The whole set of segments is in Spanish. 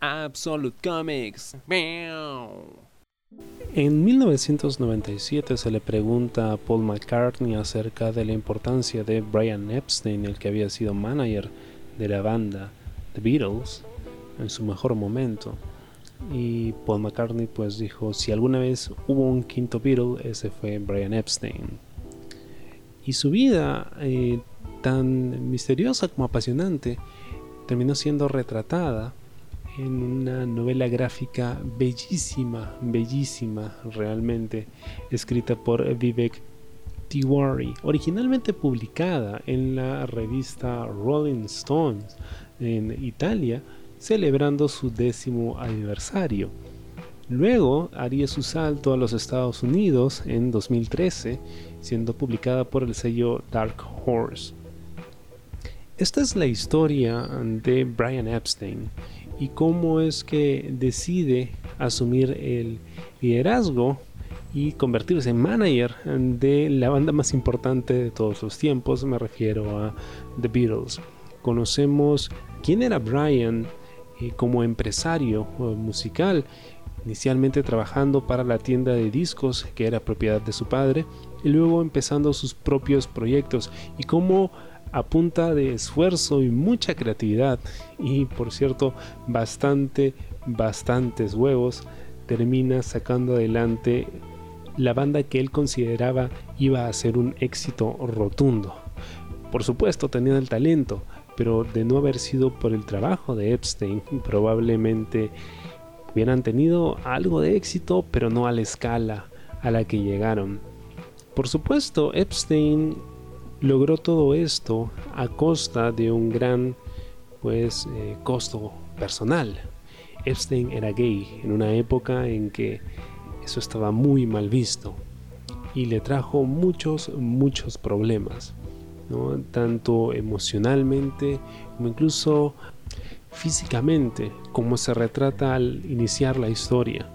Absolute Comics. En 1997 se le pregunta a Paul McCartney acerca de la importancia de Brian Epstein, el que había sido manager de la banda The Beatles en su mejor momento. Y Paul McCartney pues dijo, si alguna vez hubo un quinto Beatle, ese fue Brian Epstein. Y su vida, eh, tan misteriosa como apasionante, terminó siendo retratada en una novela gráfica bellísima, bellísima realmente, escrita por Vivek Tiwari, originalmente publicada en la revista Rolling Stones en Italia, celebrando su décimo aniversario. Luego haría su salto a los Estados Unidos en 2013, siendo publicada por el sello Dark Horse. Esta es la historia de Brian Epstein y cómo es que decide asumir el liderazgo y convertirse en manager de la banda más importante de todos los tiempos, me refiero a The Beatles. Conocemos quién era Brian eh, como empresario musical, inicialmente trabajando para la tienda de discos que era propiedad de su padre y luego empezando sus propios proyectos y cómo a punta de esfuerzo y mucha creatividad y por cierto bastante bastantes huevos termina sacando adelante la banda que él consideraba iba a ser un éxito rotundo. Por supuesto tenían el talento, pero de no haber sido por el trabajo de Epstein, probablemente hubieran tenido algo de éxito, pero no a la escala a la que llegaron. Por supuesto, Epstein logró todo esto a costa de un gran pues eh, costo personal. Epstein era gay en una época en que eso estaba muy mal visto y le trajo muchos, muchos problemas, tanto emocionalmente como incluso físicamente, como se retrata al iniciar la historia.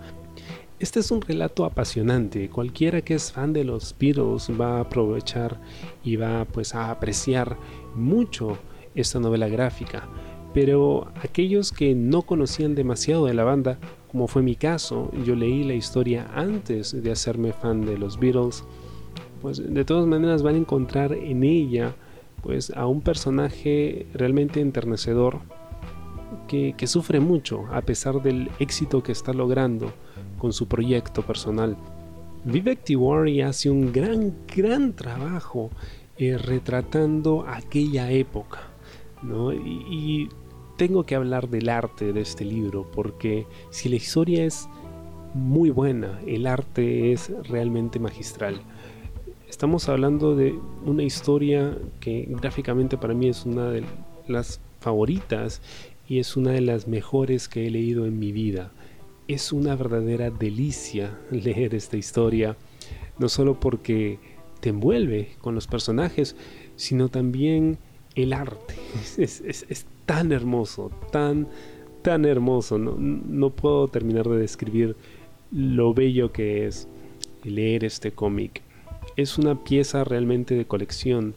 Este es un relato apasionante. Cualquiera que es fan de los Beatles va a aprovechar y va pues a apreciar mucho esta novela gráfica. Pero aquellos que no conocían demasiado de la banda, como fue mi caso, yo leí la historia antes de hacerme fan de los Beatles, pues de todas maneras van a encontrar en ella pues a un personaje realmente enternecedor que, que sufre mucho a pesar del éxito que está logrando con su proyecto personal. Vivek Tiwari hace un gran, gran trabajo eh, retratando aquella época. Y, tengo que hablar del arte de este libro, porque si la historia es muy buena, el arte es realmente magistral. Estamos hablando de una historia que gráficamente para mí es una de las favoritas y es una de las mejores que he leído en mi vida es una verdadera delicia leer esta historia, no solo porque te envuelve con los personajes, sino también el arte. Es, tan hermoso, tan, tan hermoso. No, no puedo terminar de describir lo bello que es leer este cómic. Es una pieza realmente de colección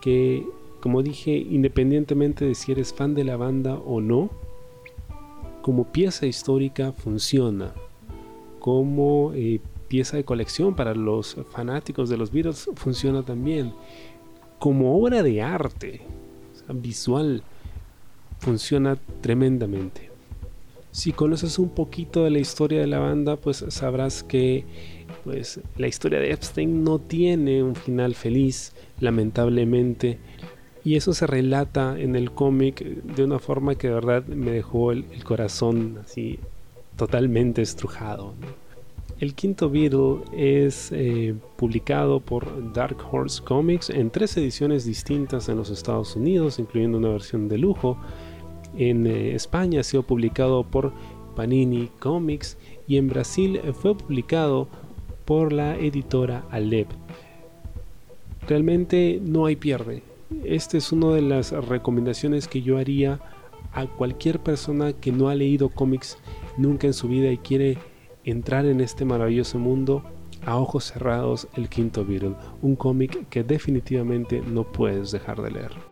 que, como dije, independientemente de si eres fan de la banda o no, como pieza histórica funciona, como eh, pieza de colección para los fanáticos de los Beatles funciona también, como obra de arte visual funciona tremendamente. Si conoces un poquito de la historia de la banda, pues sabrás que pues la historia de Epstein no tiene un final feliz, lamentablemente. Y eso se relata en el cómic de una forma que de verdad me dejó el, corazón así totalmente estrujado. El quinto Beatle es eh, publicado por Dark Horse Comics en tres ediciones distintas en los Estados Unidos, incluyendo una versión de lujo. En eh, España ha sido publicado por Panini Comics y en Brasil fue publicado por la editora Alep. Realmente no hay pierde esta es una de las recomendaciones que yo haría a cualquier persona que no ha leído cómics nunca en su vida y quiere entrar en este maravilloso mundo a ojos cerrados el quinto Beatle, un cómic que definitivamente no puedes dejar de leer.